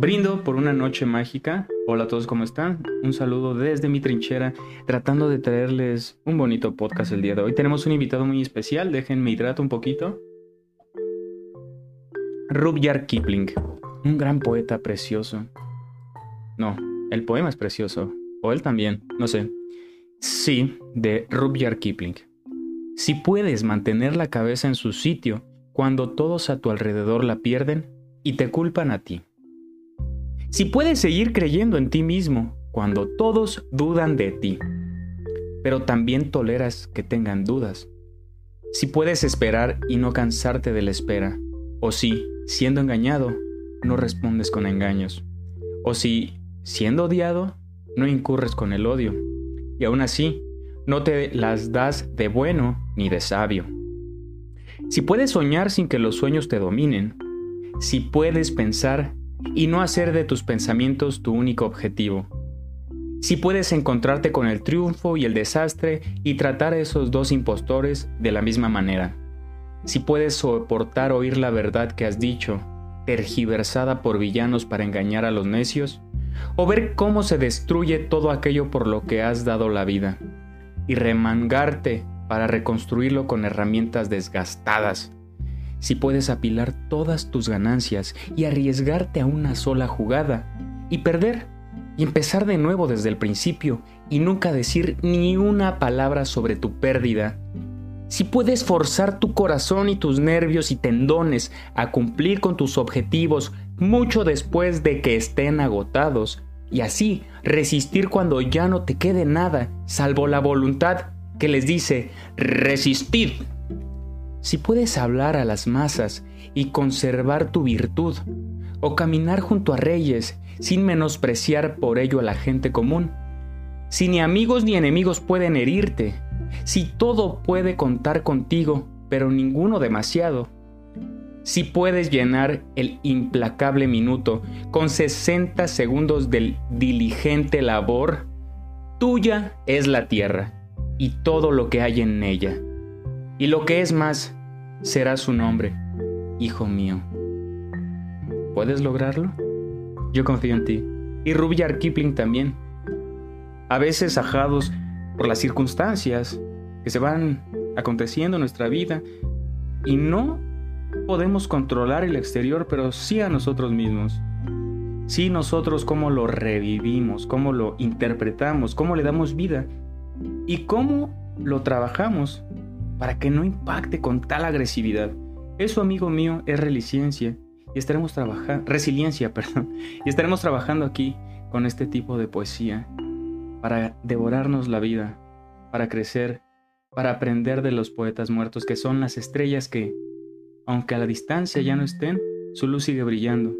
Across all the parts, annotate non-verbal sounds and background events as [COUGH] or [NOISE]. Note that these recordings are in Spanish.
Brindo por una noche mágica. Hola a todos, ¿cómo están? Un saludo desde mi trinchera, tratando de traerles un bonito podcast el día de hoy. Tenemos un invitado muy especial, déjenme hidrato un poquito. Rudyard Kipling, un gran poeta precioso. No, el poema es precioso, o él también, no sé. Sí, de Rudyard Kipling. Si puedes mantener la cabeza en su sitio cuando todos a tu alrededor la pierden y te culpan a ti si puedes seguir creyendo en ti mismo cuando todos dudan de ti, pero también toleras que tengan dudas. Si puedes esperar y no cansarte de la espera, o si, siendo engañado, no respondes con engaños, o si, siendo odiado, no incurres con el odio, y aún así, no te las das de bueno ni de sabio. Si puedes soñar sin que los sueños te dominen, si puedes pensar y no hacer de tus pensamientos tu único objetivo. Si puedes encontrarte con el triunfo y el desastre y tratar a esos dos impostores de la misma manera. Si puedes soportar oír la verdad que has dicho, tergiversada por villanos para engañar a los necios, o ver cómo se destruye todo aquello por lo que has dado la vida, y remangarte para reconstruirlo con herramientas desgastadas, si puedes apilar todas tus ganancias y arriesgarte a una sola jugada y perder y empezar de nuevo desde el principio y nunca decir ni una palabra sobre tu pérdida. Si puedes forzar tu corazón y tus nervios y tendones a cumplir con tus objetivos mucho después de que estén agotados y así resistir cuando ya no te quede nada salvo la voluntad que les dice resistid si puedes hablar a las masas y conservar tu virtud, o caminar junto a reyes sin menospreciar por ello a la gente común, si ni amigos ni enemigos pueden herirte, si todo puede contar contigo, pero ninguno demasiado, si puedes llenar el implacable minuto con 60 segundos del diligente labor, tuya es la tierra y todo lo que hay en ella. Y lo que es más, será su nombre, hijo mío. ¿Puedes lograrlo? Yo confío en ti. Y Rudyard Kipling también. A veces ajados por las circunstancias que se van aconteciendo en nuestra vida y no podemos controlar el exterior, pero sí a nosotros mismos. Sí nosotros cómo lo revivimos, cómo lo interpretamos, cómo le damos vida y cómo lo trabajamos para que no impacte con tal agresividad. Eso, amigo mío, es resiliencia y estaremos trabajando, resiliencia, [LAUGHS] perdón, y estaremos trabajando aquí con este tipo de poesía para devorarnos la vida, para crecer, para aprender de los poetas muertos que son las estrellas que, aunque a la distancia ya no estén, su luz sigue brillando.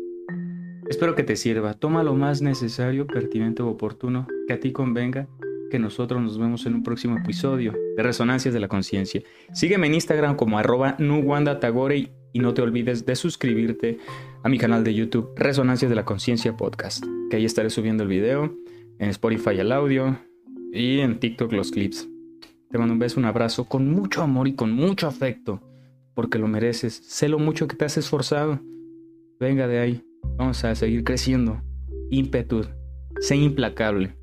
Espero que te sirva, toma lo más necesario, pertinente o oportuno que a ti convenga que nosotros nos vemos en un próximo episodio de Resonancias de la Conciencia. Sígueme en Instagram como arroba nuwandatagore y no te olvides de suscribirte a mi canal de YouTube Resonancias de la Conciencia Podcast, que ahí estaré subiendo el video, en Spotify el audio y en TikTok los clips. Te mando un beso, un abrazo con mucho amor y con mucho afecto, porque lo mereces. Sé lo mucho que te has esforzado. Venga de ahí, vamos a seguir creciendo. Ímpetu, sé implacable.